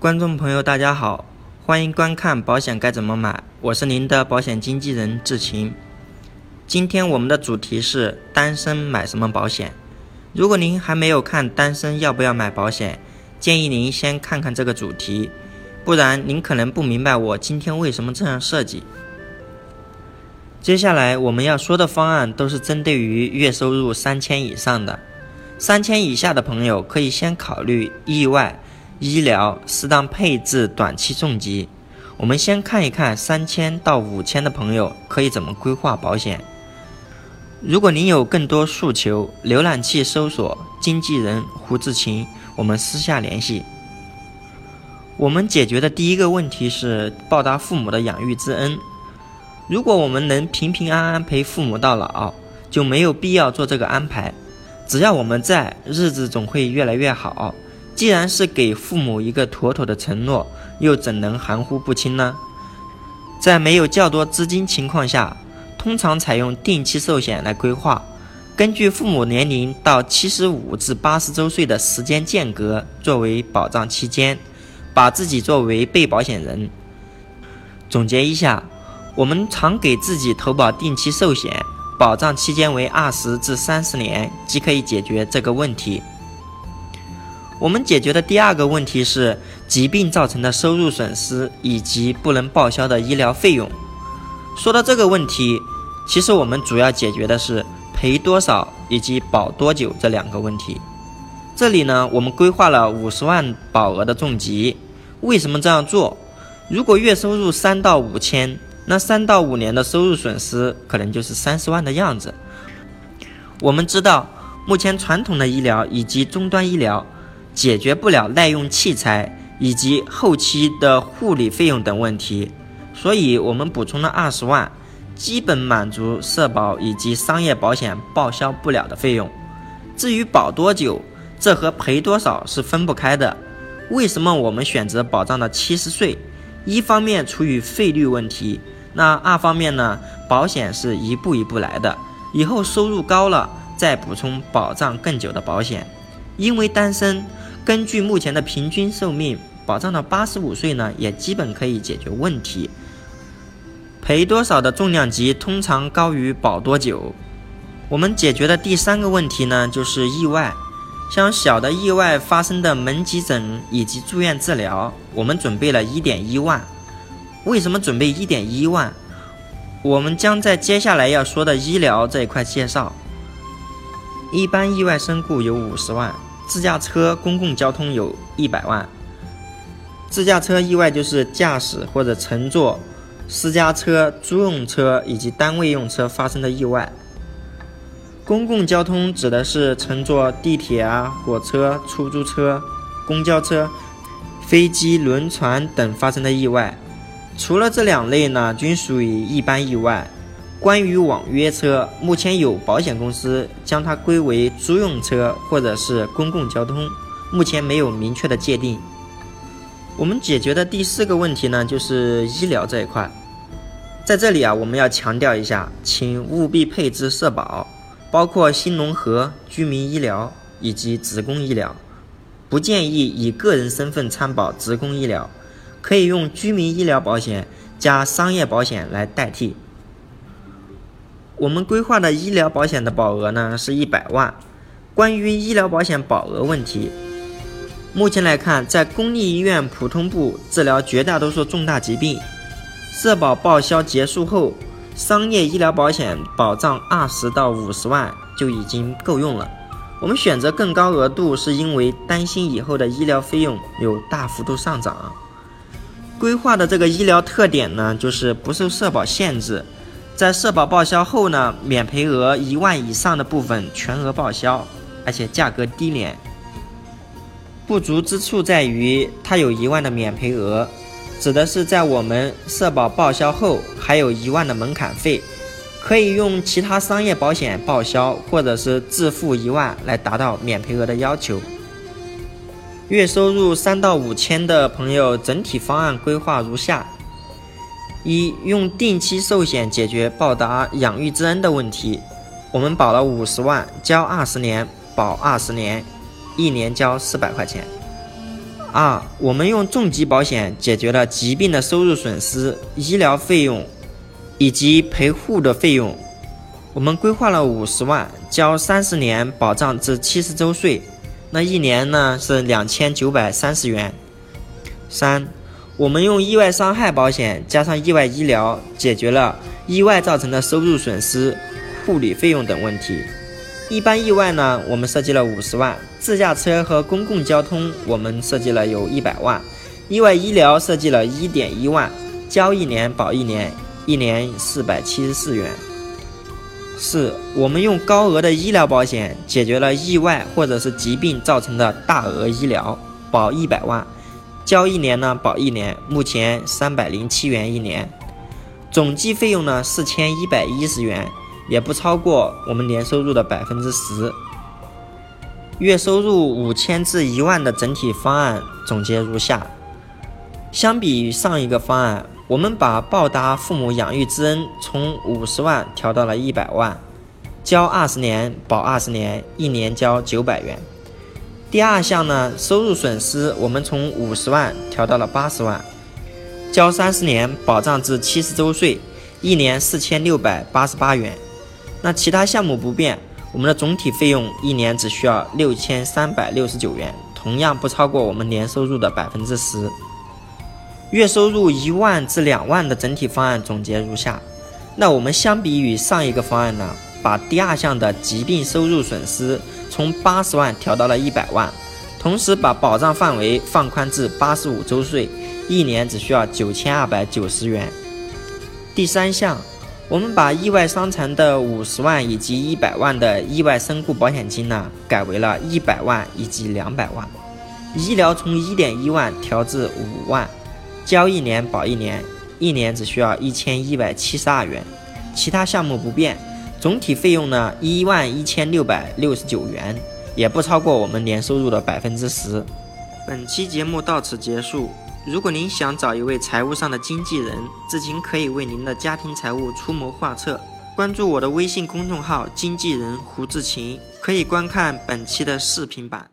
观众朋友，大家好，欢迎观看《保险该怎么买》，我是您的保险经纪人志晴。今天我们的主题是单身买什么保险？如果您还没有看《单身要不要买保险》，建议您先看看这个主题，不然您可能不明白我今天为什么这样设计。接下来我们要说的方案都是针对于月收入三千以上的。三千以下的朋友可以先考虑意外、医疗、适当配置短期重疾。我们先看一看三千到五千的朋友可以怎么规划保险。如果您有更多诉求，浏览器搜索经纪人胡志勤，我们私下联系。我们解决的第一个问题是报答父母的养育之恩。如果我们能平平安安陪父母到老，就没有必要做这个安排。只要我们在，日子总会越来越好。既然是给父母一个妥妥的承诺，又怎能含糊不清呢？在没有较多资金情况下，通常采用定期寿险来规划，根据父母年龄到七十五至八十周岁的时间间隔作为保障期间，把自己作为被保险人。总结一下，我们常给自己投保定期寿险。保障期间为二十至三十年，即可以解决这个问题。我们解决的第二个问题是疾病造成的收入损失以及不能报销的医疗费用。说到这个问题，其实我们主要解决的是赔多少以及保多久这两个问题。这里呢，我们规划了五十万保额的重疾。为什么这样做？如果月收入三到五千。那三到五年的收入损失可能就是三十万的样子。我们知道，目前传统的医疗以及终端医疗解决不了耐用器材以及后期的护理费用等问题，所以我们补充了二十万，基本满足社保以及商业保险报销不了的费用。至于保多久，这和赔多少是分不开的。为什么我们选择保障到七十岁？一方面出于费率问题。那二方面呢？保险是一步一步来的，以后收入高了再补充保障更久的保险。因为单身，根据目前的平均寿命，保障到八十五岁呢，也基本可以解决问题。赔多少的重量级通常高于保多久。我们解决的第三个问题呢，就是意外，像小的意外发生的门急诊以及住院治疗，我们准备了一点一万。为什么准备一点一万？我们将在接下来要说的医疗这一块介绍。一般意外身故有五十万，自驾车、公共交通有一百万。自驾车意外就是驾驶或者乘坐私家车、租用车以及单位用车发生的意外。公共交通指的是乘坐地铁啊、火车、出租车、公交车、飞机、轮船等发生的意外。除了这两类呢，均属于一般意外。关于网约车，目前有保险公司将它归为租用车或者是公共交通，目前没有明确的界定。我们解决的第四个问题呢，就是医疗这一块。在这里啊，我们要强调一下，请务必配置社保，包括新农合、居民医疗以及职工医疗，不建议以个人身份参保职工医疗。可以用居民医疗保险加商业保险来代替。我们规划的医疗保险的保额呢是一百万。关于医疗保险保额问题，目前来看，在公立医院普通部治疗绝大多数重大疾病，社保报销结束后，商业医疗保险保障二十到五十万就已经够用了。我们选择更高额度，是因为担心以后的医疗费用有大幅度上涨。规划的这个医疗特点呢，就是不受社保限制，在社保报销后呢，免赔额一万以上的部分全额报销，而且价格低廉。不足之处在于它有一万的免赔额，指的是在我们社保报销后还有一万的门槛费，可以用其他商业保险报销或者是自付一万来达到免赔额的要求。月收入三到五千的朋友，整体方案规划如下：一、用定期寿险解决报答养育之恩的问题，我们保了五十万，交二十年，保二十年，一年交四百块钱。二，我们用重疾保险解决了疾病的收入损失、医疗费用以及陪护的费用。我们规划了五十万，交三十年，保障至七十周岁，那一年呢是两千九百三十元。三，我们用意外伤害保险加上意外医疗，解决了意外造成的收入损失、护理费用等问题。一般意外呢，我们设计了五十万；自驾车和公共交通，我们设计了有一百万；意外医疗设计了一点一万，交一年保一年，一年四百七十四元。四，我们用高额的医疗保险解决了意外或者是疾病造成的大额医疗，保一百万，交一年呢保一年，目前三百零七元一年，总计费用呢四千一百一十元，也不超过我们年收入的百分之十。月收入五千至一万的整体方案总结如下：相比于上一个方案。我们把报答父母养育之恩从五十万调到了一百万，交二十年保二十年，一年交九百元。第二项呢，收入损失我们从五十万调到了八十万，交三十年保障至七十周岁，一年四千六百八十八元。那其他项目不变，我们的总体费用一年只需要六千三百六十九元，同样不超过我们年收入的百分之十。月收入一万至两万的整体方案总结如下：那我们相比于上一个方案呢，把第二项的疾病收入损失从八十万调到了一百万，同时把保障范围放宽至八十五周岁，一年只需要九千二百九十元。第三项，我们把意外伤残的五十万以及一百万的意外身故保险金呢，改为了一百万以及两百万，医疗从一点一万调至五万。交一年保一年，一年只需要一千一百七十二元，其他项目不变，总体费用呢一万一千六百六十九元，也不超过我们年收入的百分之十。本期节目到此结束。如果您想找一位财务上的经纪人，至勤可以为您的家庭财务出谋划策。关注我的微信公众号“经纪人胡志勤”，可以观看本期的视频版。